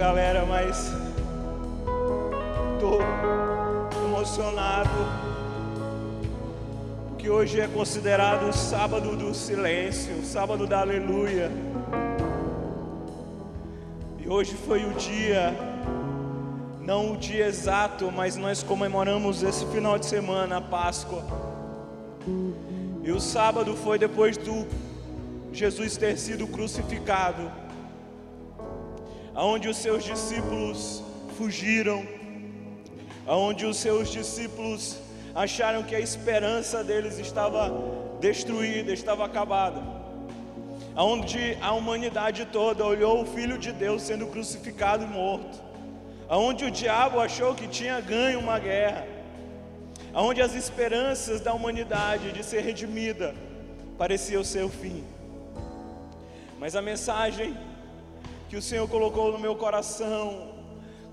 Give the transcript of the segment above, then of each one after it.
galera, mas estou emocionado que hoje é considerado o sábado do silêncio, o sábado da aleluia. E hoje foi o dia, não o dia exato, mas nós comemoramos esse final de semana, a Páscoa. E o sábado foi depois do Jesus ter sido crucificado aonde os seus discípulos fugiram, aonde os seus discípulos acharam que a esperança deles estava destruída, estava acabada, aonde a humanidade toda olhou o Filho de Deus sendo crucificado e morto, aonde o diabo achou que tinha ganho uma guerra, aonde as esperanças da humanidade de ser redimida pareciam ser o fim. Mas a mensagem que o Senhor colocou no meu coração,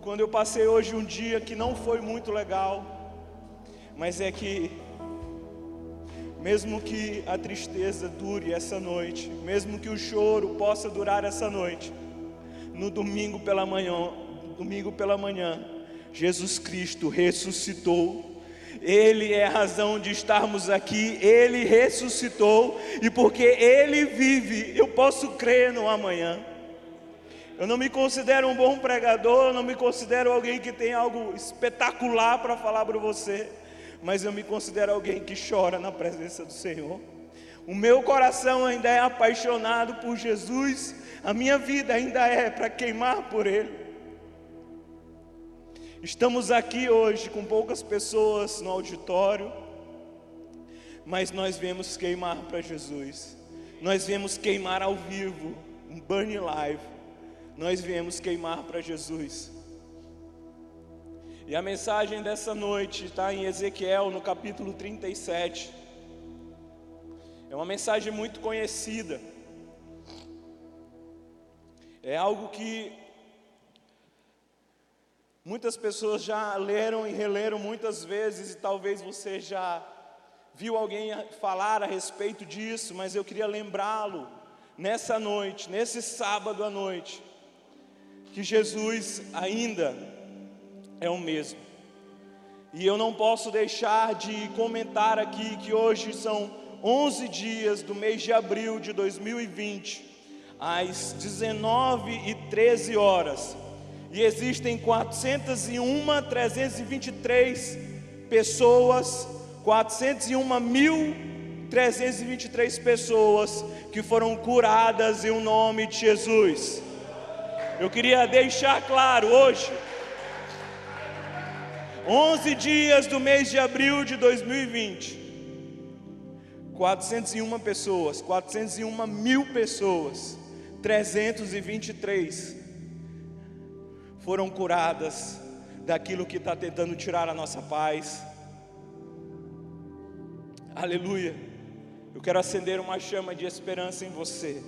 quando eu passei hoje um dia que não foi muito legal, mas é que, mesmo que a tristeza dure essa noite, mesmo que o choro possa durar essa noite, no domingo pela manhã, domingo pela manhã, Jesus Cristo ressuscitou. Ele é a razão de estarmos aqui, Ele ressuscitou, e porque Ele vive, eu posso crer no amanhã. Eu não me considero um bom pregador, eu não me considero alguém que tem algo espetacular para falar para você, mas eu me considero alguém que chora na presença do Senhor. O meu coração ainda é apaixonado por Jesus, a minha vida ainda é para queimar por Ele. Estamos aqui hoje com poucas pessoas no auditório, mas nós viemos queimar para Jesus, nós viemos queimar ao vivo, um burn live nós viemos queimar para Jesus. E a mensagem dessa noite está em Ezequiel, no capítulo 37. É uma mensagem muito conhecida. É algo que muitas pessoas já leram e releram muitas vezes, e talvez você já viu alguém falar a respeito disso, mas eu queria lembrá-lo nessa noite, nesse sábado à noite que Jesus ainda é o mesmo. E eu não posso deixar de comentar aqui que hoje são 11 dias do mês de abril de 2020, às 19 e 13 horas, e existem 401, 323 pessoas, 401 mil 323 pessoas que foram curadas em o nome de Jesus. Eu queria deixar claro hoje, 11 dias do mês de abril de 2020, 401 pessoas, 401 mil pessoas, 323 foram curadas daquilo que está tentando tirar a nossa paz. Aleluia. Eu quero acender uma chama de esperança em você.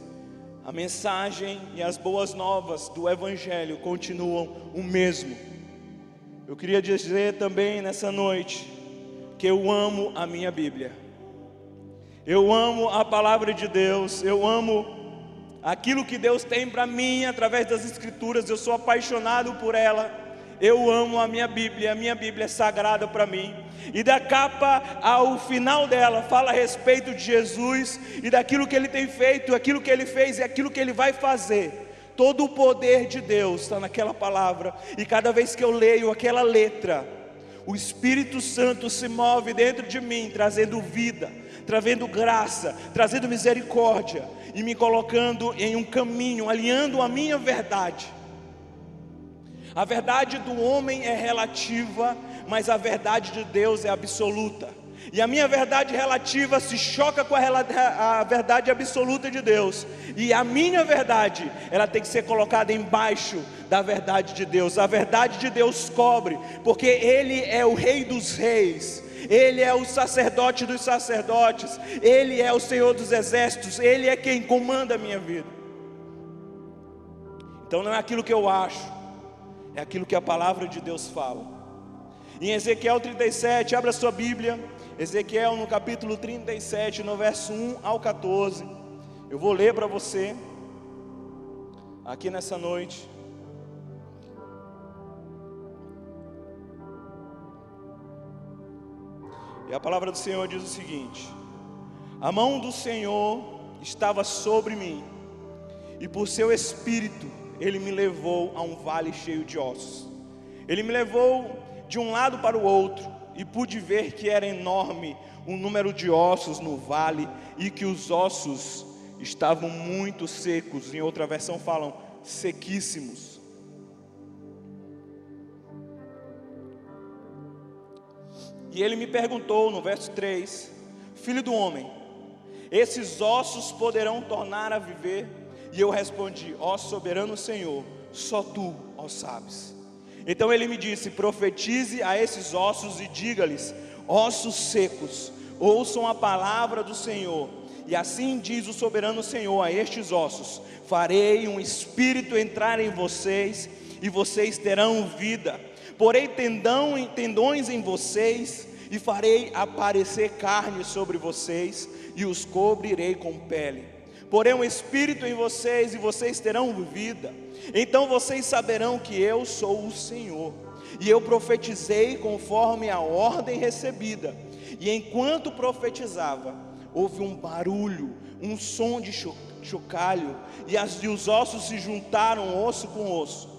A mensagem e as boas novas do Evangelho continuam o mesmo. Eu queria dizer também nessa noite que eu amo a minha Bíblia. Eu amo a palavra de Deus, eu amo aquilo que Deus tem para mim através das Escrituras, eu sou apaixonado por ela. Eu amo a minha Bíblia, a minha Bíblia é sagrada para mim. E da capa ao final dela fala a respeito de Jesus e daquilo que ele tem feito, aquilo que ele fez e aquilo que ele vai fazer. Todo o poder de Deus está naquela palavra, e cada vez que eu leio aquela letra, o Espírito Santo se move dentro de mim, trazendo vida, trazendo graça, trazendo misericórdia e me colocando em um caminho, alinhando a minha verdade a verdade do homem é relativa, mas a verdade de Deus é absoluta. E a minha verdade relativa se choca com a, a, verdade absoluta de Deus. E a minha verdade, ela tem que ser colocada embaixo da verdade de Deus. A verdade de Deus cobre, porque Ele é o Rei dos Reis. Ele é o sacerdote dos sacerdotes, Ele é o Senhor dos exércitos, Ele é quem comanda a minha vida. Então não é aquilo que eu acho, é aquilo que a palavra de Deus fala. Em Ezequiel 37, abra sua Bíblia, Ezequiel no capítulo 37, no verso 1 ao 14. Eu vou ler para você aqui nessa noite. E a palavra do Senhor diz o seguinte: A mão do Senhor estava sobre mim, e por seu espírito ele me levou a um vale cheio de ossos. Ele me levou de um lado para o outro, e pude ver que era enorme o número de ossos no vale, e que os ossos estavam muito secos. Em outra versão falam sequíssimos. E ele me perguntou no verso 3: Filho do homem, esses ossos poderão tornar a viver? E eu respondi: Ó soberano Senhor, só tu, ó sabes. Então ele me disse: Profetize a esses ossos e diga-lhes: Ossos secos, ouçam a palavra do Senhor. E assim diz o soberano Senhor a estes ossos: Farei um espírito entrar em vocês, e vocês terão vida. Porei tendão, tendões em vocês, e farei aparecer carne sobre vocês, e os cobrirei com pele. Porém um espírito em vocês, e vocês terão vida. Então vocês saberão que eu sou o Senhor. E eu profetizei conforme a ordem recebida. E enquanto profetizava, houve um barulho, um som de chocalho, e, as, e os ossos se juntaram osso com osso.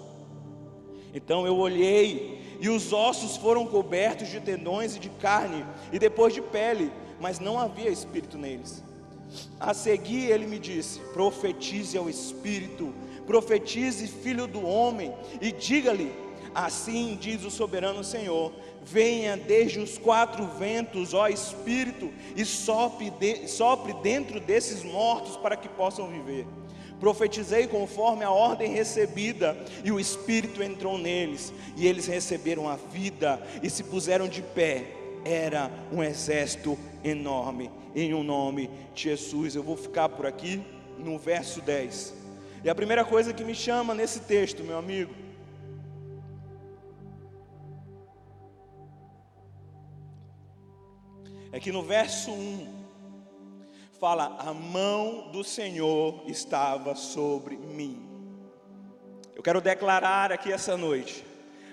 Então eu olhei, e os ossos foram cobertos de tendões e de carne, e depois de pele, mas não havia espírito neles. A seguir ele me disse: profetize ao espírito, profetize, filho do homem, e diga-lhe: Assim diz o soberano Senhor: Venha desde os quatro ventos, ó Espírito, e sopre, de, sopre dentro desses mortos para que possam viver. Profetizei conforme a ordem recebida, e o Espírito entrou neles, e eles receberam a vida e se puseram de pé. Era um exército enorme, em um nome de Jesus. Eu vou ficar por aqui no verso 10. E a primeira coisa que me chama nesse texto, meu amigo, é que no verso 1 fala: A mão do Senhor estava sobre mim. Eu quero declarar aqui essa noite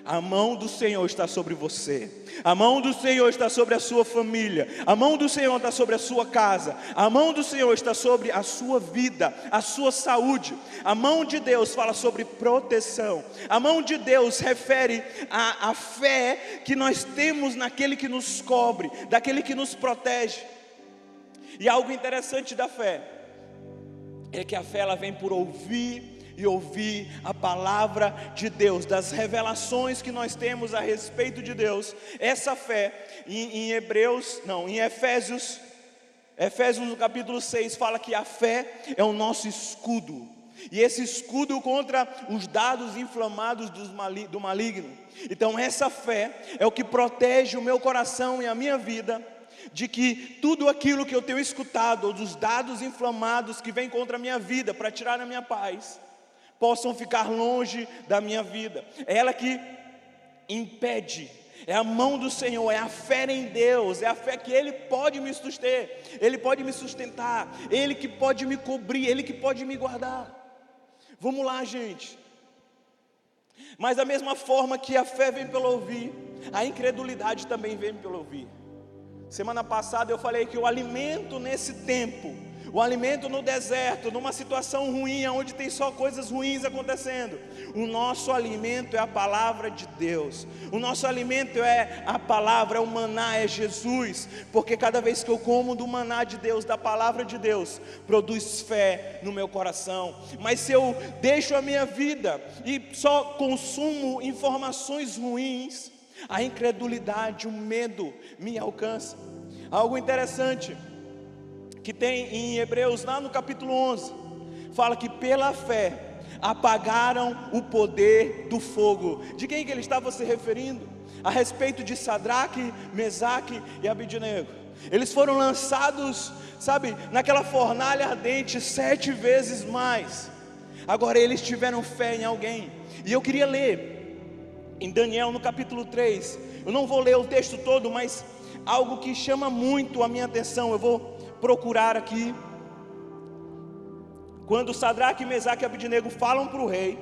a mão do Senhor está sobre você. A mão do Senhor está sobre a sua família. A mão do Senhor está sobre a sua casa. A mão do Senhor está sobre a sua vida, a sua saúde. A mão de Deus fala sobre proteção. A mão de Deus refere à, à fé que nós temos naquele que nos cobre, daquele que nos protege. E algo interessante da fé é que a fé ela vem por ouvir e ouvir a palavra de Deus, das revelações que nós temos a respeito de Deus. Essa fé, em, em Hebreus, não, em Efésios, Efésios no capítulo 6 fala que a fé é o nosso escudo. E esse escudo contra os dados inflamados do maligno. Então, essa fé é o que protege o meu coração e a minha vida de que tudo aquilo que eu tenho escutado, ou dos dados inflamados que vêm contra a minha vida para tirar a minha paz, possam ficar longe da minha vida. É ela que impede. É a mão do Senhor, é a fé em Deus, é a fé que Ele pode me suster, Ele pode me sustentar, Ele que pode me cobrir, Ele que pode me guardar. Vamos lá, gente. Mas da mesma forma que a fé vem pelo ouvir, a incredulidade também vem pelo ouvir. Semana passada eu falei que o alimento nesse tempo o alimento no deserto, numa situação ruim, onde tem só coisas ruins acontecendo. O nosso alimento é a palavra de Deus. O nosso alimento é a palavra, é o maná, é Jesus. Porque cada vez que eu como do maná de Deus, da palavra de Deus, produz fé no meu coração. Mas se eu deixo a minha vida e só consumo informações ruins, a incredulidade, o medo me alcança. Algo interessante que tem em Hebreus, lá no capítulo 11, fala que pela fé apagaram o poder do fogo. De quem que ele estava se referindo? A respeito de Sadraque, Mesaque e Abidnego. Eles foram lançados, sabe, naquela fornalha ardente sete vezes mais. Agora eles tiveram fé em alguém. E eu queria ler em Daniel no capítulo 3. Eu não vou ler o texto todo, mas algo que chama muito a minha atenção. Eu vou procurar aqui. Quando Sadraque, Mesaque e Abidnego falam para o rei,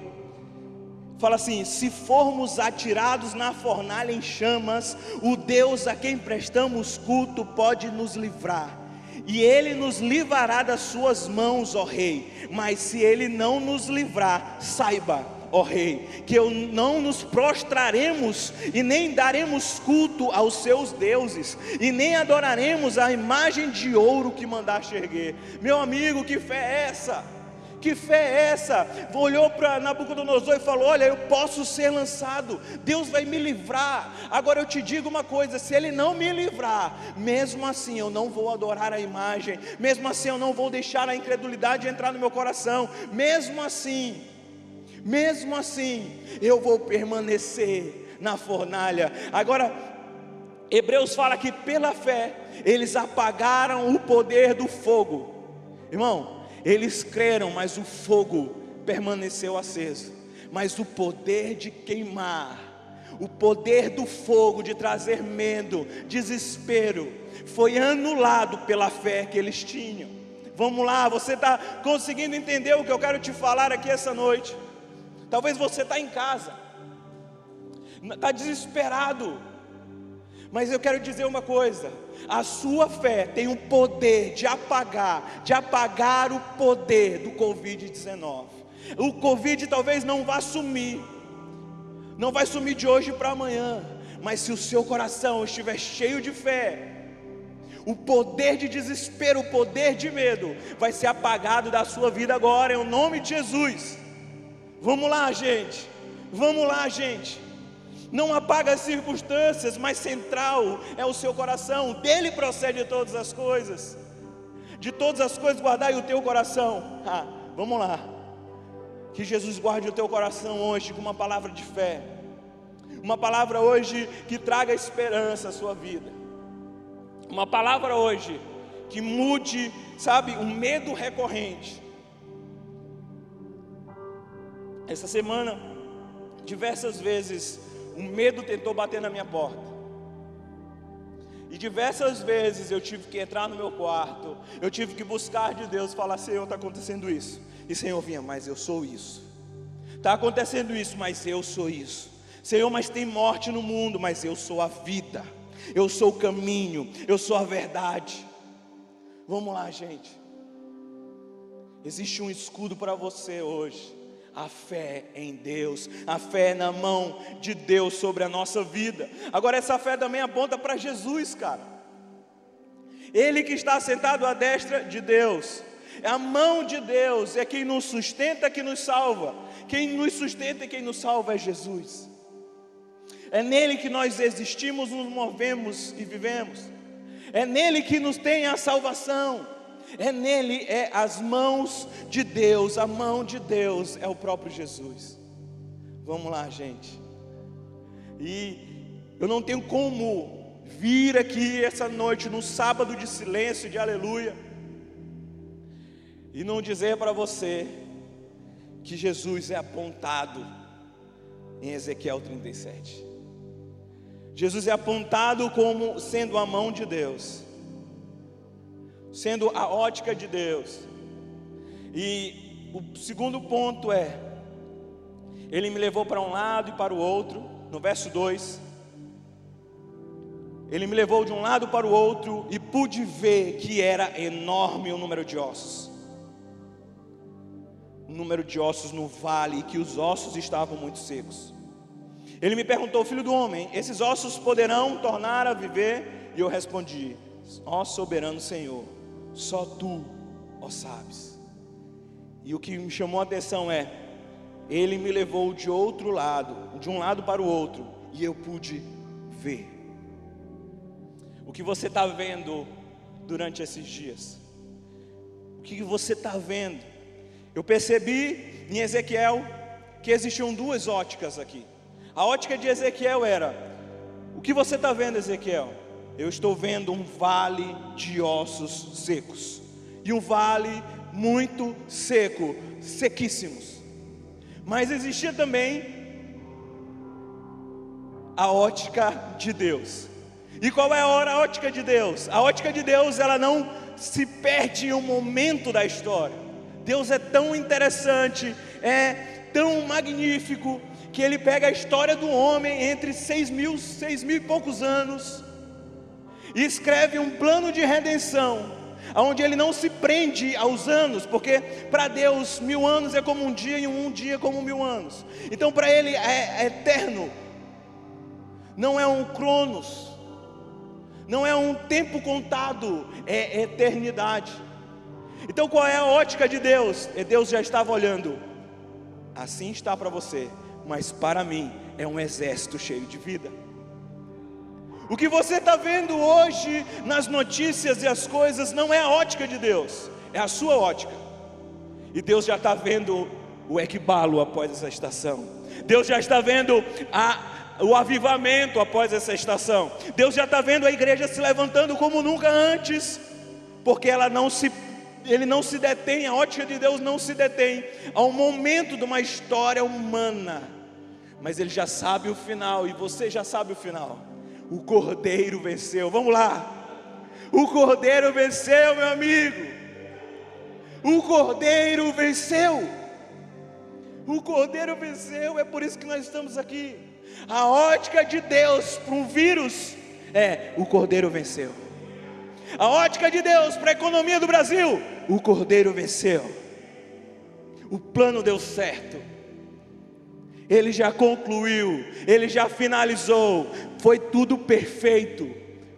Fala assim: se formos atirados na fornalha em chamas, o Deus a quem prestamos culto pode nos livrar. E ele nos livrará das suas mãos, ó Rei. Mas se ele não nos livrar, saiba, ó Rei, que eu não nos prostraremos e nem daremos culto aos seus deuses, e nem adoraremos a imagem de ouro que mandaste erguer. Meu amigo, que fé é essa? Que fé é essa? Olhou para Nabucodonosor e falou: Olha, eu posso ser lançado, Deus vai me livrar. Agora eu te digo uma coisa: se Ele não me livrar, mesmo assim eu não vou adorar a imagem, mesmo assim eu não vou deixar a incredulidade entrar no meu coração, mesmo assim, mesmo assim, eu vou permanecer na fornalha. Agora, Hebreus fala que pela fé eles apagaram o poder do fogo. Irmão, eles creram, mas o fogo permaneceu aceso. Mas o poder de queimar, o poder do fogo de trazer medo, desespero, foi anulado pela fé que eles tinham. Vamos lá, você está conseguindo entender o que eu quero te falar aqui essa noite? Talvez você está em casa, está desesperado, mas eu quero dizer uma coisa: a sua fé tem o poder de apagar, de apagar o poder do Covid-19. O Covid talvez não vá sumir, não vai sumir de hoje para amanhã, mas se o seu coração estiver cheio de fé, o poder de desespero, o poder de medo, vai ser apagado da sua vida agora, em nome de Jesus. Vamos lá, gente, vamos lá, gente não apaga as circunstâncias, mas central é o seu coração, dele procede todas as coisas. De todas as coisas guardai o teu coração. Ah, vamos lá. Que Jesus guarde o teu coração hoje com uma palavra de fé. Uma palavra hoje que traga esperança à sua vida. Uma palavra hoje que mude, sabe, um medo recorrente. Essa semana, diversas vezes o medo tentou bater na minha porta. E diversas vezes eu tive que entrar no meu quarto, eu tive que buscar de Deus, falar: Senhor, está acontecendo isso. E Senhor vinha, mas eu sou isso. Está acontecendo isso, mas eu sou isso. Senhor, mas tem morte no mundo, mas eu sou a vida. Eu sou o caminho, eu sou a verdade. Vamos lá, gente. Existe um escudo para você hoje a fé em Deus, a fé na mão de Deus sobre a nossa vida. Agora, essa fé também aponta para Jesus, cara. Ele que está sentado à destra de Deus, é a mão de Deus, é quem nos sustenta, que nos salva. Quem nos sustenta e quem nos salva é Jesus. É nele que nós existimos, nos movemos e vivemos. É nele que nos tem a salvação. É nele, é as mãos de Deus, a mão de Deus é o próprio Jesus. Vamos lá, gente. E eu não tenho como vir aqui essa noite, no sábado de silêncio, de aleluia, e não dizer para você que Jesus é apontado em Ezequiel 37. Jesus é apontado como sendo a mão de Deus sendo a ótica de Deus. E o segundo ponto é: Ele me levou para um lado e para o outro, no verso 2. Ele me levou de um lado para o outro e pude ver que era enorme o número de ossos. O número de ossos no vale e que os ossos estavam muito secos. Ele me perguntou, filho do homem, esses ossos poderão tornar a viver? E eu respondi, ó soberano Senhor, só tu, ó sabes. E o que me chamou a atenção é, ele me levou de outro lado, de um lado para o outro, e eu pude ver. O que você está vendo durante esses dias? O que você está vendo? Eu percebi em Ezequiel que existiam duas óticas aqui. A ótica de Ezequiel era: o que você está vendo, Ezequiel? Eu estou vendo um vale de ossos secos e um vale muito seco, sequíssimos. Mas existia também a ótica de Deus. E qual é a ótica de Deus? A ótica de Deus, ela não se perde em um momento da história. Deus é tão interessante, é tão magnífico que ele pega a história do homem entre seis mil, seis mil e poucos anos, e escreve um plano de redenção, onde ele não se prende aos anos, porque para Deus mil anos é como um dia e um dia como mil anos. Então para ele é, é eterno, não é um cronos, não é um tempo contado, é eternidade. Então qual é a ótica de Deus? É Deus já estava olhando. Assim está para você, mas para mim é um exército cheio de vida. O que você está vendo hoje nas notícias e as coisas não é a ótica de Deus, é a sua ótica. E Deus já está vendo o equibalo após essa estação. Deus já está vendo a, o avivamento após essa estação. Deus já está vendo a igreja se levantando como nunca antes, porque ela não se ele não se detém, a ótica de Deus não se detém ao momento de uma história humana, mas ele já sabe o final e você já sabe o final. O Cordeiro venceu. Vamos lá. O Cordeiro venceu, meu amigo. O Cordeiro venceu. O Cordeiro venceu, é por isso que nós estamos aqui. A ótica de Deus para um vírus é: o Cordeiro venceu. A ótica de Deus para a economia do Brasil: o Cordeiro venceu. O plano deu certo. Ele já concluiu, ele já finalizou, foi tudo perfeito,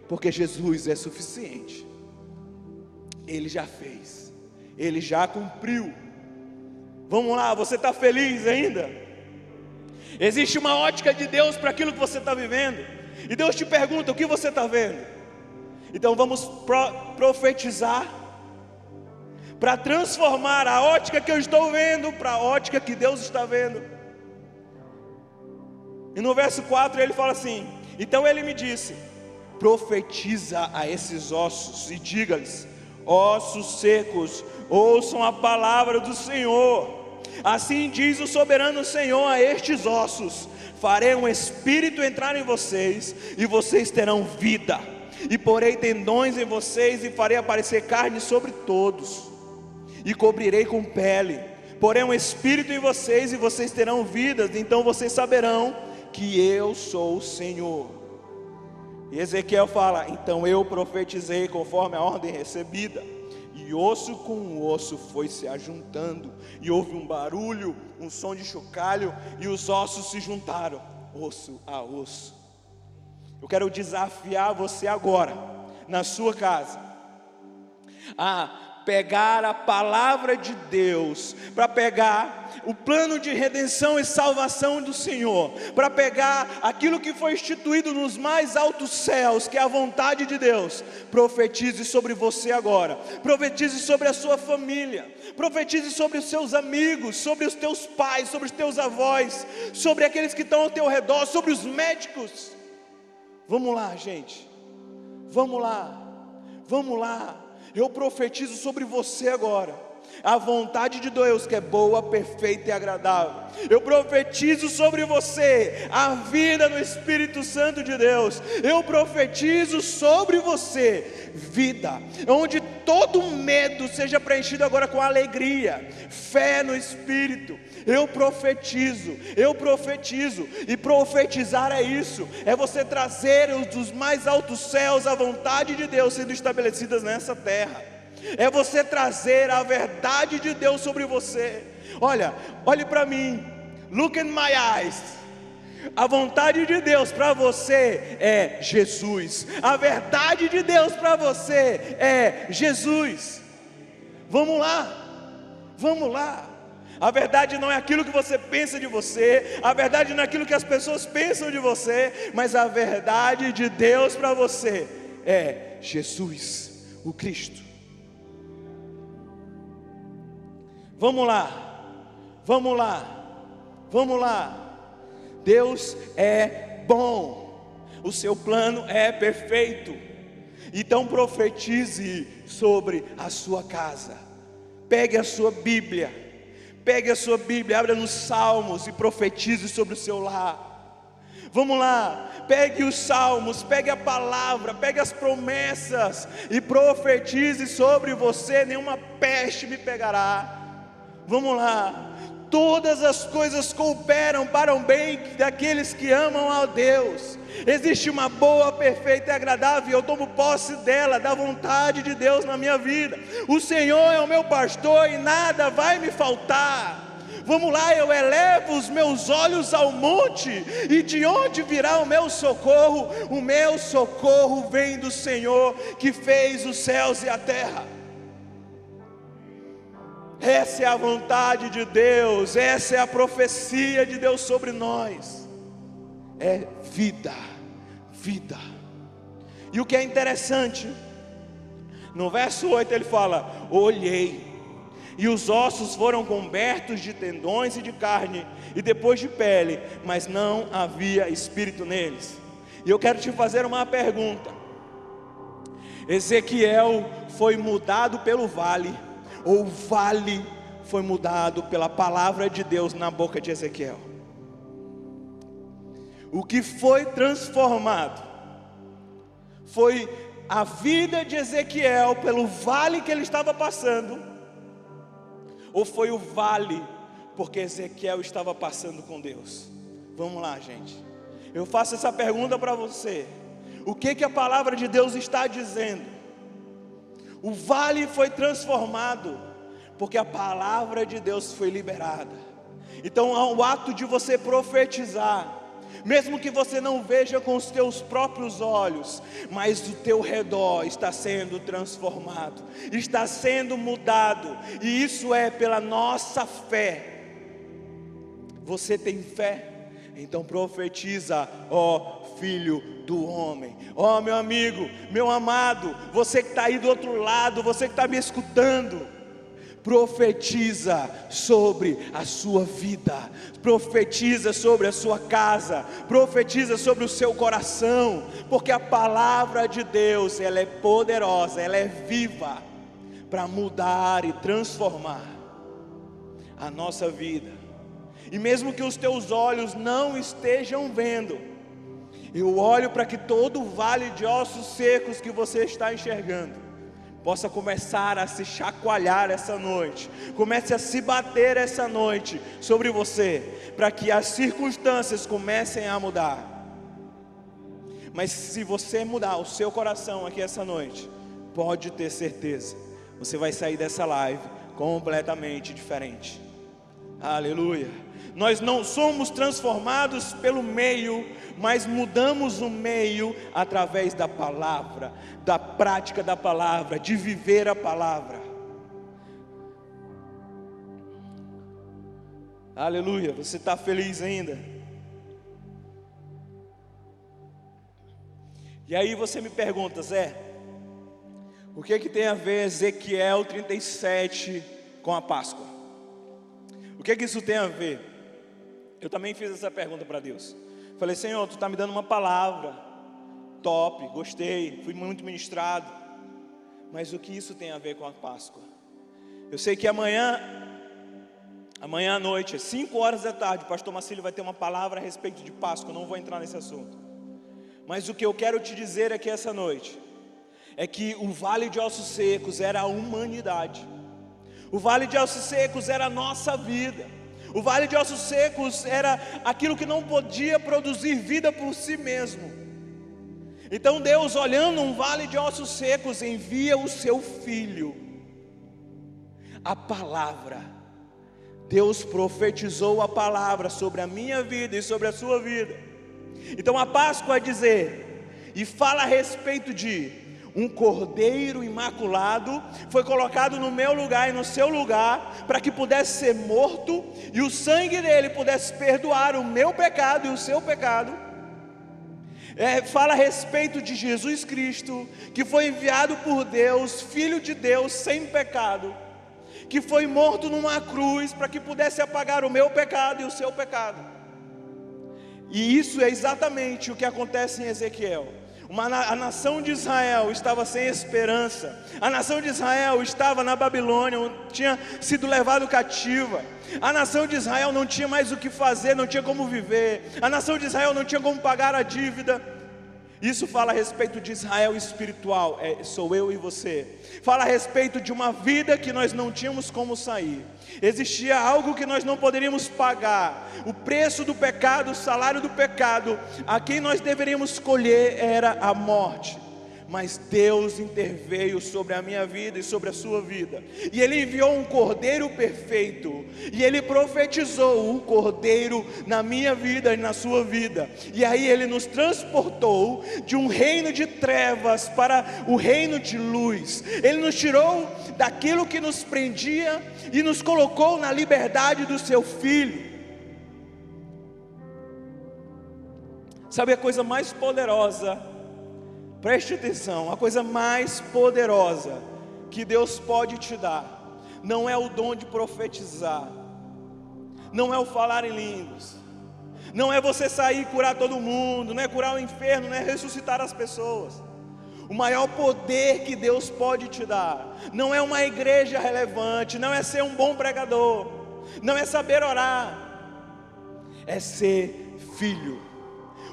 porque Jesus é suficiente. Ele já fez, ele já cumpriu. Vamos lá, você está feliz ainda? Existe uma ótica de Deus para aquilo que você está vivendo, e Deus te pergunta: o que você está vendo? Então vamos pro, profetizar, para transformar a ótica que eu estou vendo para a ótica que Deus está vendo. E no verso 4 ele fala assim: Então ele me disse: Profetiza a esses ossos e diga-lhes: Ossos secos, ouçam a palavra do Senhor. Assim diz o soberano Senhor a estes ossos: Farei um espírito entrar em vocês, e vocês terão vida. E porei tendões em vocês, e farei aparecer carne sobre todos, e cobrirei com pele. Porém, um espírito em vocês, e vocês terão vidas, então vocês saberão que eu sou o Senhor. E Ezequiel fala: Então eu profetizei conforme a ordem recebida, e osso com osso foi se ajuntando, e houve um barulho, um som de chocalho, e os ossos se juntaram, osso a osso. Eu quero desafiar você agora, na sua casa, a pegar a palavra de Deus, para pegar o plano de redenção e salvação do Senhor, para pegar aquilo que foi instituído nos mais altos céus, que é a vontade de Deus, profetize sobre você agora, profetize sobre a sua família, profetize sobre os seus amigos, sobre os teus pais, sobre os teus avós, sobre aqueles que estão ao teu redor, sobre os médicos. Vamos lá, gente, vamos lá, vamos lá. Eu profetizo sobre você agora. A vontade de Deus que é boa, perfeita e agradável. Eu profetizo sobre você a vida no Espírito Santo de Deus. Eu profetizo sobre você vida, onde todo medo seja preenchido agora com alegria, fé no Espírito. Eu profetizo, eu profetizo, e profetizar é isso, é você trazer os dos mais altos céus a vontade de Deus sendo estabelecidas nessa terra, é você trazer a verdade de Deus sobre você. Olha, olhe para mim, look in my eyes. A vontade de Deus para você é Jesus. A verdade de Deus para você é Jesus. Vamos lá. Vamos lá. A verdade não é aquilo que você pensa de você, a verdade não é aquilo que as pessoas pensam de você, mas a verdade de Deus para você é Jesus, o Cristo. Vamos lá, vamos lá, vamos lá. Deus é bom, o seu plano é perfeito. Então profetize sobre a sua casa. Pegue a sua Bíblia, pegue a sua Bíblia, abra nos Salmos e profetize sobre o seu lar. Vamos lá, pegue os salmos, pegue a palavra, pegue as promessas e profetize sobre você: nenhuma peste me pegará. Vamos lá, todas as coisas cooperam para o bem daqueles que amam a Deus. Existe uma boa, perfeita e agradável, eu tomo posse dela, da vontade de Deus na minha vida. O Senhor é o meu pastor e nada vai me faltar. Vamos lá, eu elevo os meus olhos ao monte, e de onde virá o meu socorro? O meu socorro vem do Senhor que fez os céus e a terra. Essa é a vontade de Deus, essa é a profecia de Deus sobre nós. É vida, vida. E o que é interessante, no verso 8 ele fala: Olhei, e os ossos foram cobertos de tendões e de carne, e depois de pele, mas não havia espírito neles. E eu quero te fazer uma pergunta: Ezequiel foi mudado pelo vale ou o vale foi mudado pela palavra de Deus na boca de Ezequiel. O que foi transformado foi a vida de Ezequiel pelo vale que ele estava passando, ou foi o vale porque Ezequiel estava passando com Deus? Vamos lá, gente. Eu faço essa pergunta para você. O que que a palavra de Deus está dizendo? O vale foi transformado, porque a palavra de Deus foi liberada. Então, o ato de você profetizar, mesmo que você não veja com os teus próprios olhos, mas o teu redor está sendo transformado, está sendo mudado, e isso é pela nossa fé. Você tem fé? Então profetiza, ó filho do homem. Ó oh, meu amigo, meu amado, você que está aí do outro lado, você que está me escutando, profetiza sobre a sua vida, profetiza sobre a sua casa, profetiza sobre o seu coração, porque a palavra de Deus, ela é poderosa, ela é viva para mudar e transformar a nossa vida. E mesmo que os teus olhos não estejam vendo, eu olho para que todo vale de ossos secos que você está enxergando possa começar a se chacoalhar essa noite, comece a se bater essa noite sobre você, para que as circunstâncias comecem a mudar. Mas se você mudar o seu coração aqui essa noite, pode ter certeza, você vai sair dessa live completamente diferente. Aleluia. Nós não somos transformados pelo meio, mas mudamos o meio através da palavra, da prática da palavra, de viver a palavra. Aleluia. Você está feliz ainda? E aí você me pergunta, Zé, o que, é que tem a ver Ezequiel 37 com a Páscoa? O que, é que isso tem a ver? Eu também fiz essa pergunta para Deus. Falei, Senhor, tu está me dando uma palavra top, gostei, fui muito ministrado. Mas o que isso tem a ver com a Páscoa? Eu sei que amanhã, amanhã à noite, às 5 horas da tarde, o pastor Marcílio vai ter uma palavra a respeito de Páscoa. não vou entrar nesse assunto. Mas o que eu quero te dizer aqui essa noite é que o vale de ossos secos era a humanidade. O vale de ossos secos era a nossa vida. O vale de ossos secos era aquilo que não podia produzir vida por si mesmo. Então Deus, olhando um vale de ossos secos, envia o seu filho, a palavra. Deus profetizou a palavra sobre a minha vida e sobre a sua vida. Então a Páscoa é dizer, e fala a respeito de um cordeiro imaculado foi colocado no meu lugar e no seu lugar, para que pudesse ser morto e o sangue dele pudesse perdoar o meu pecado e o seu pecado. É, fala a respeito de Jesus Cristo, que foi enviado por Deus, Filho de Deus, sem pecado, que foi morto numa cruz para que pudesse apagar o meu pecado e o seu pecado. E isso é exatamente o que acontece em Ezequiel. Uma, a nação de Israel estava sem esperança. A nação de Israel estava na Babilônia, tinha sido levado cativa. A nação de Israel não tinha mais o que fazer, não tinha como viver. A nação de Israel não tinha como pagar a dívida. Isso fala a respeito de Israel espiritual, é, sou eu e você. Fala a respeito de uma vida que nós não tínhamos como sair. Existia algo que nós não poderíamos pagar. O preço do pecado, o salário do pecado, a quem nós deveríamos escolher era a morte mas Deus interveio sobre a minha vida e sobre a sua vida, e Ele enviou um cordeiro perfeito, e Ele profetizou o cordeiro na minha vida e na sua vida, e aí Ele nos transportou de um reino de trevas para o reino de luz, Ele nos tirou daquilo que nos prendia e nos colocou na liberdade do Seu Filho. Sabe a coisa mais poderosa Preste atenção, a coisa mais poderosa que Deus pode te dar não é o dom de profetizar, não é o falar em línguas, não é você sair e curar todo mundo, não é curar o enfermo, não é ressuscitar as pessoas. O maior poder que Deus pode te dar não é uma igreja relevante, não é ser um bom pregador, não é saber orar, é ser filho.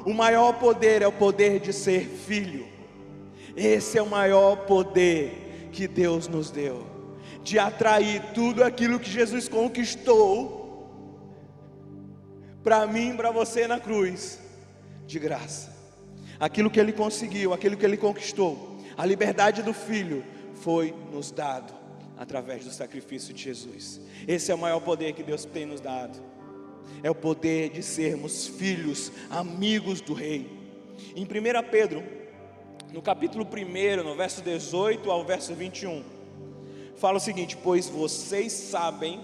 O maior poder é o poder de ser filho. Esse é o maior poder que Deus nos deu, de atrair tudo aquilo que Jesus conquistou para mim e para você na cruz, de graça. Aquilo que ele conseguiu, aquilo que ele conquistou, a liberdade do Filho foi nos dado através do sacrifício de Jesus. Esse é o maior poder que Deus tem nos dado. É o poder de sermos filhos, amigos do Rei. Em 1 Pedro no capítulo 1, no verso 18 ao verso 21, fala o seguinte: Pois vocês sabem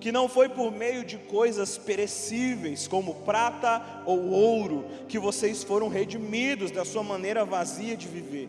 que não foi por meio de coisas perecíveis, como prata ou ouro, que vocês foram redimidos da sua maneira vazia de viver,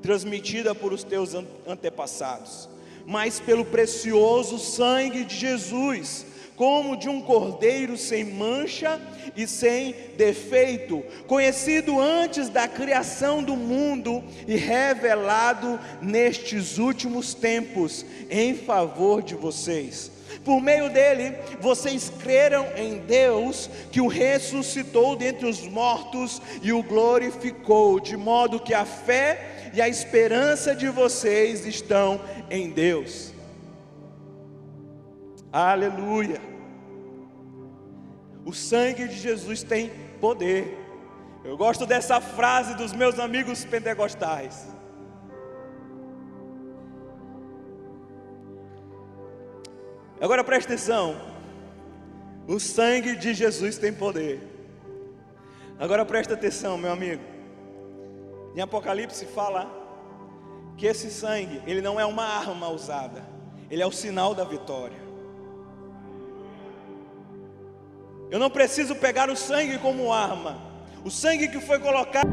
transmitida por os teus antepassados, mas pelo precioso sangue de Jesus como de um cordeiro sem mancha e sem defeito, conhecido antes da criação do mundo e revelado nestes últimos tempos em favor de vocês. Por meio dele, vocês creram em Deus, que o ressuscitou dentre os mortos e o glorificou, de modo que a fé e a esperança de vocês estão em Deus. Aleluia. O sangue de Jesus tem poder. Eu gosto dessa frase dos meus amigos pentecostais. Agora preste atenção. O sangue de Jesus tem poder. Agora preste atenção, meu amigo. Em Apocalipse fala que esse sangue, ele não é uma arma usada, ele é o sinal da vitória. Eu não preciso pegar o sangue como arma. O sangue que foi colocado.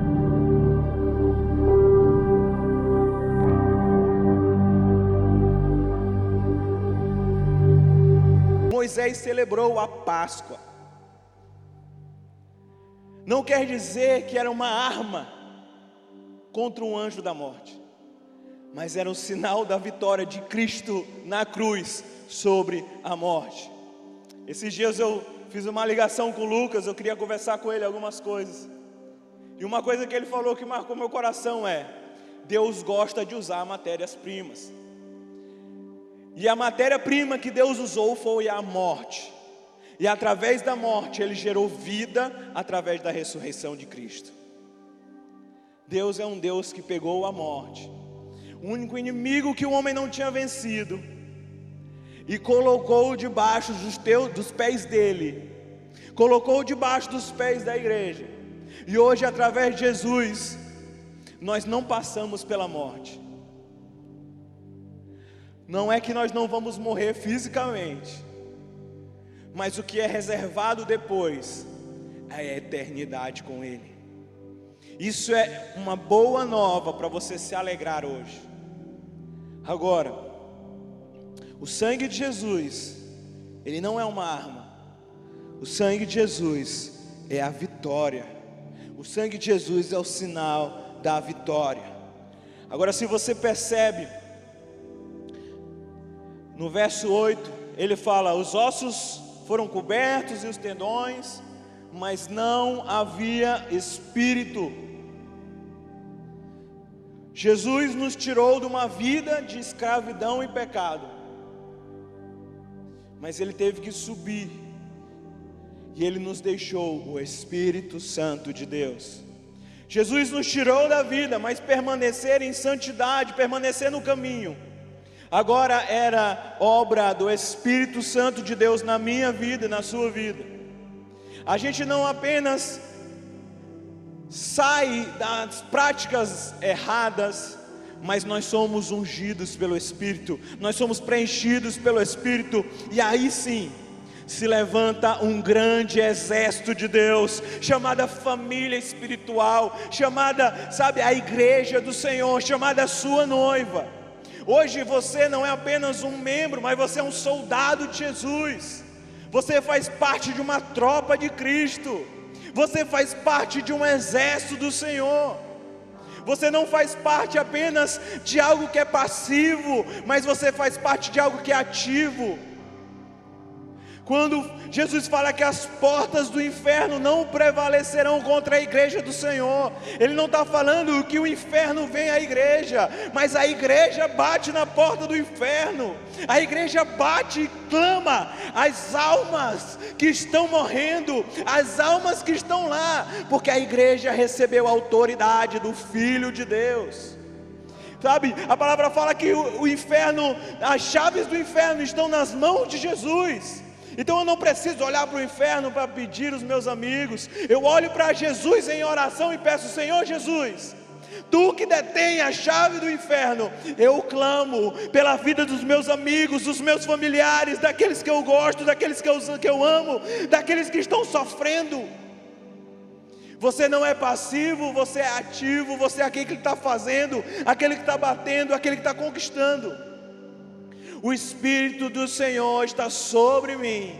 Moisés celebrou a Páscoa. Não quer dizer que era uma arma contra um anjo da morte, mas era um sinal da vitória de Cristo na cruz sobre a morte. Esses dias eu fiz uma ligação com o Lucas, eu queria conversar com ele algumas coisas. E uma coisa que ele falou que marcou meu coração é: Deus gosta de usar matérias-primas. E a matéria-prima que Deus usou foi a morte. E através da morte ele gerou vida através da ressurreição de Cristo. Deus é um Deus que pegou a morte, o único inimigo que o homem não tinha vencido, e colocou debaixo dos, teus, dos pés dele, colocou debaixo dos pés da igreja, e hoje, através de Jesus, nós não passamos pela morte. Não é que nós não vamos morrer fisicamente, mas o que é reservado depois é a eternidade com Ele. Isso é uma boa nova para você se alegrar hoje. Agora, o sangue de Jesus, ele não é uma arma. O sangue de Jesus é a vitória. O sangue de Jesus é o sinal da vitória. Agora, se você percebe, no verso 8, ele fala: os ossos foram cobertos e os tendões, mas não havia espírito. Jesus nos tirou de uma vida de escravidão e pecado, mas Ele teve que subir, e Ele nos deixou o Espírito Santo de Deus. Jesus nos tirou da vida, mas permanecer em santidade, permanecer no caminho, agora era obra do Espírito Santo de Deus na minha vida e na sua vida. A gente não apenas sai das práticas erradas, mas nós somos ungidos pelo Espírito, nós somos preenchidos pelo Espírito, e aí sim se levanta um grande exército de Deus, chamada família espiritual, chamada, sabe, a igreja do Senhor, chamada sua noiva. Hoje você não é apenas um membro, mas você é um soldado de Jesus. Você faz parte de uma tropa de Cristo. Você faz parte de um exército do Senhor. Você não faz parte apenas de algo que é passivo, mas você faz parte de algo que é ativo. Quando Jesus fala que as portas do inferno não prevalecerão contra a igreja do Senhor, Ele não está falando que o inferno vem à igreja, mas a igreja bate na porta do inferno, a igreja bate e clama as almas que estão morrendo, as almas que estão lá, porque a igreja recebeu a autoridade do Filho de Deus. Sabe, a palavra fala que o, o inferno, as chaves do inferno estão nas mãos de Jesus. Então eu não preciso olhar para o inferno para pedir os meus amigos. Eu olho para Jesus em oração e peço: Senhor Jesus, Tu que detém a chave do inferno, eu clamo pela vida dos meus amigos, dos meus familiares, daqueles que eu gosto, daqueles que eu, que eu amo, daqueles que estão sofrendo. Você não é passivo, você é ativo, você é aquele que está fazendo, aquele que está batendo, aquele que está conquistando o Espírito do Senhor está sobre mim.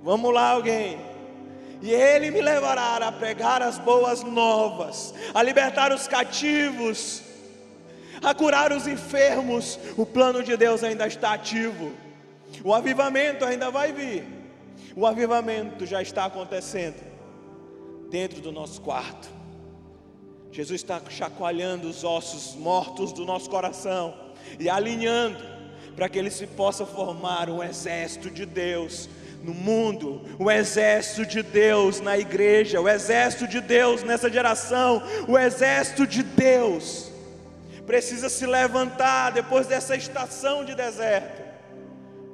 Vamos lá, alguém. E Ele me levará a pregar as boas novas, a libertar os cativos, a curar os enfermos. O plano de Deus ainda está ativo. O avivamento ainda vai vir. O avivamento já está acontecendo dentro do nosso quarto. Jesus está chacoalhando os ossos mortos do nosso coração e alinhando para que ele se possa formar um exército de Deus no mundo, o exército de Deus na igreja, o exército de Deus nessa geração, o exército de Deus precisa se levantar depois dessa estação de deserto,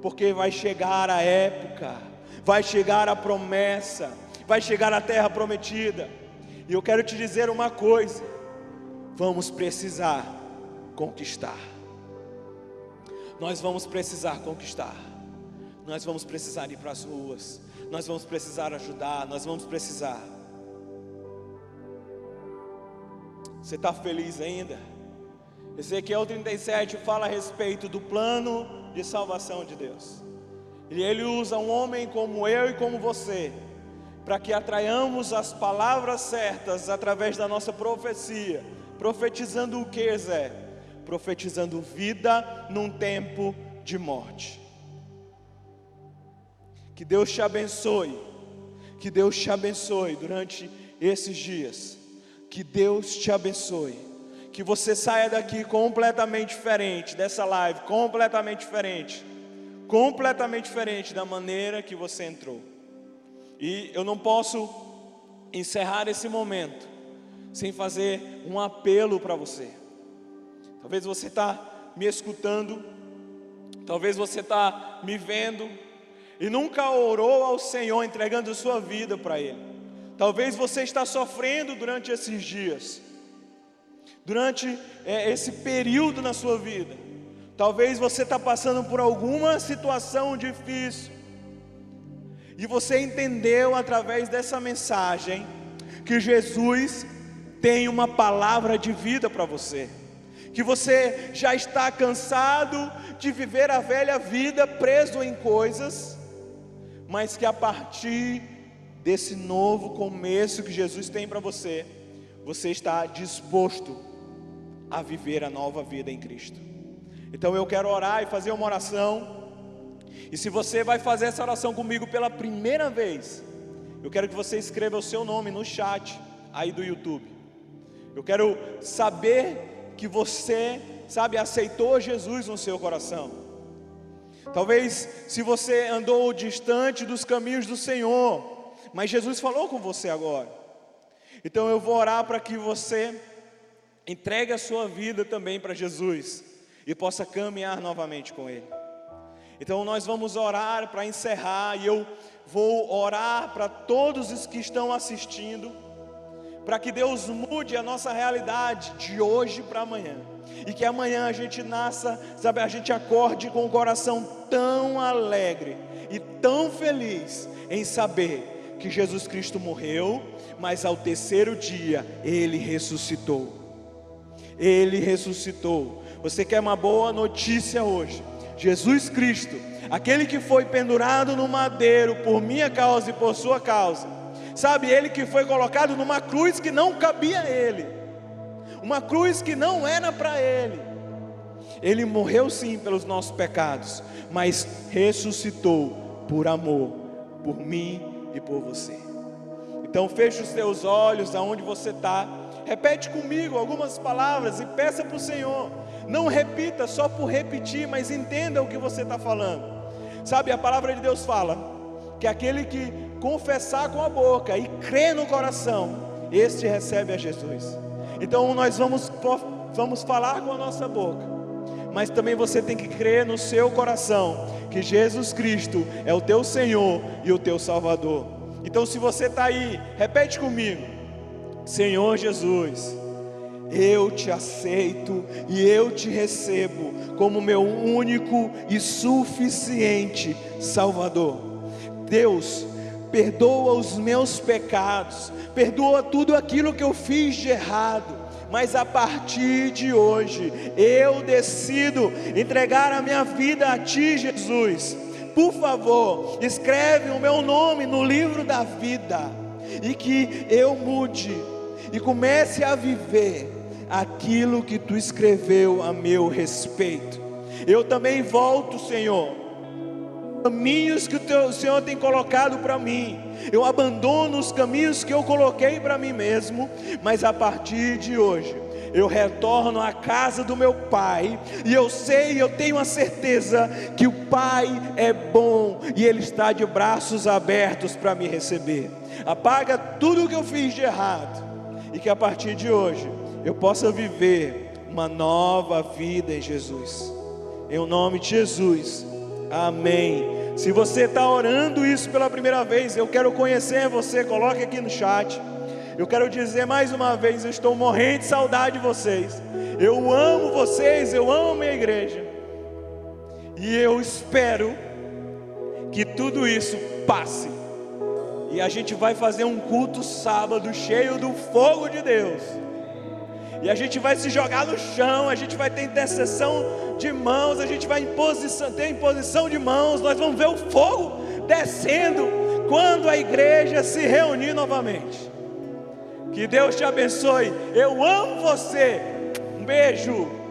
porque vai chegar a época, vai chegar a promessa, vai chegar a terra prometida. E eu quero te dizer uma coisa: vamos precisar conquistar nós vamos precisar conquistar, nós vamos precisar ir para as ruas, nós vamos precisar ajudar, nós vamos precisar. Você está feliz ainda? Ezequiel 37 fala a respeito do plano de salvação de Deus. E ele usa um homem como eu e como você, para que atraiamos as palavras certas através da nossa profecia. Profetizando o que, Zé? Profetizando vida num tempo de morte. Que Deus te abençoe, que Deus te abençoe durante esses dias, que Deus te abençoe, que você saia daqui completamente diferente dessa live, completamente diferente, completamente diferente da maneira que você entrou. E eu não posso encerrar esse momento sem fazer um apelo para você. Talvez você está me escutando, talvez você está me vendo. E nunca orou ao Senhor entregando sua vida para Ele. Talvez você está sofrendo durante esses dias, durante é, esse período na sua vida. Talvez você está passando por alguma situação difícil. E você entendeu através dessa mensagem que Jesus tem uma palavra de vida para você que você já está cansado de viver a velha vida preso em coisas, mas que a partir desse novo começo que Jesus tem para você, você está disposto a viver a nova vida em Cristo. Então eu quero orar e fazer uma oração. E se você vai fazer essa oração comigo pela primeira vez, eu quero que você escreva o seu nome no chat aí do YouTube. Eu quero saber que você, sabe, aceitou Jesus no seu coração. Talvez se você andou distante dos caminhos do Senhor, mas Jesus falou com você agora. Então eu vou orar para que você entregue a sua vida também para Jesus e possa caminhar novamente com Ele. Então nós vamos orar para encerrar e eu vou orar para todos os que estão assistindo, para que Deus mude a nossa realidade de hoje para amanhã. E que amanhã a gente nasça, sabe, a gente acorde com o coração tão alegre e tão feliz em saber que Jesus Cristo morreu, mas ao terceiro dia ele ressuscitou. Ele ressuscitou. Você quer uma boa notícia hoje? Jesus Cristo, aquele que foi pendurado no madeiro por minha causa e por sua causa, sabe, ele que foi colocado numa cruz que não cabia a ele, uma cruz que não era para ele. Ele morreu sim pelos nossos pecados, mas ressuscitou por amor, por mim e por você. Então feche os seus olhos aonde você está. Repete comigo algumas palavras e peça para o Senhor. Não repita só por repetir, mas entenda o que você está falando. Sabe, a palavra de Deus fala que aquele que confessar com a boca e crer no coração, este recebe a Jesus. Então nós vamos, vamos falar com a nossa boca, mas também você tem que crer no seu coração que Jesus Cristo é o teu Senhor e o teu Salvador. Então, se você está aí, repete comigo: Senhor Jesus eu te aceito e eu te recebo como meu único e suficiente Salvador. Deus, perdoa os meus pecados, perdoa tudo aquilo que eu fiz de errado, mas a partir de hoje eu decido entregar a minha vida a Ti, Jesus. Por favor, escreve o meu nome no livro da vida e que eu mude e comece a viver aquilo que tu escreveu a meu respeito. Eu também volto, Senhor, caminhos que o teu Senhor tem colocado para mim. Eu abandono os caminhos que eu coloquei para mim mesmo, mas a partir de hoje eu retorno à casa do meu pai, e eu sei, eu tenho a certeza que o pai é bom e ele está de braços abertos para me receber. Apaga tudo o que eu fiz de errado, e que a partir de hoje eu possa viver uma nova vida em Jesus. Em o nome de Jesus. Amém. Se você está orando isso pela primeira vez, eu quero conhecer você. Coloque aqui no chat. Eu quero dizer mais uma vez: eu estou morrendo de saudade de vocês. Eu amo vocês, eu amo minha igreja. E eu espero que tudo isso passe. E a gente vai fazer um culto sábado cheio do fogo de Deus e a gente vai se jogar no chão, a gente vai ter intercessão de mãos, a gente vai ter imposição de mãos, nós vamos ver o fogo descendo quando a igreja se reunir novamente. Que Deus te abençoe. Eu amo você. Um beijo.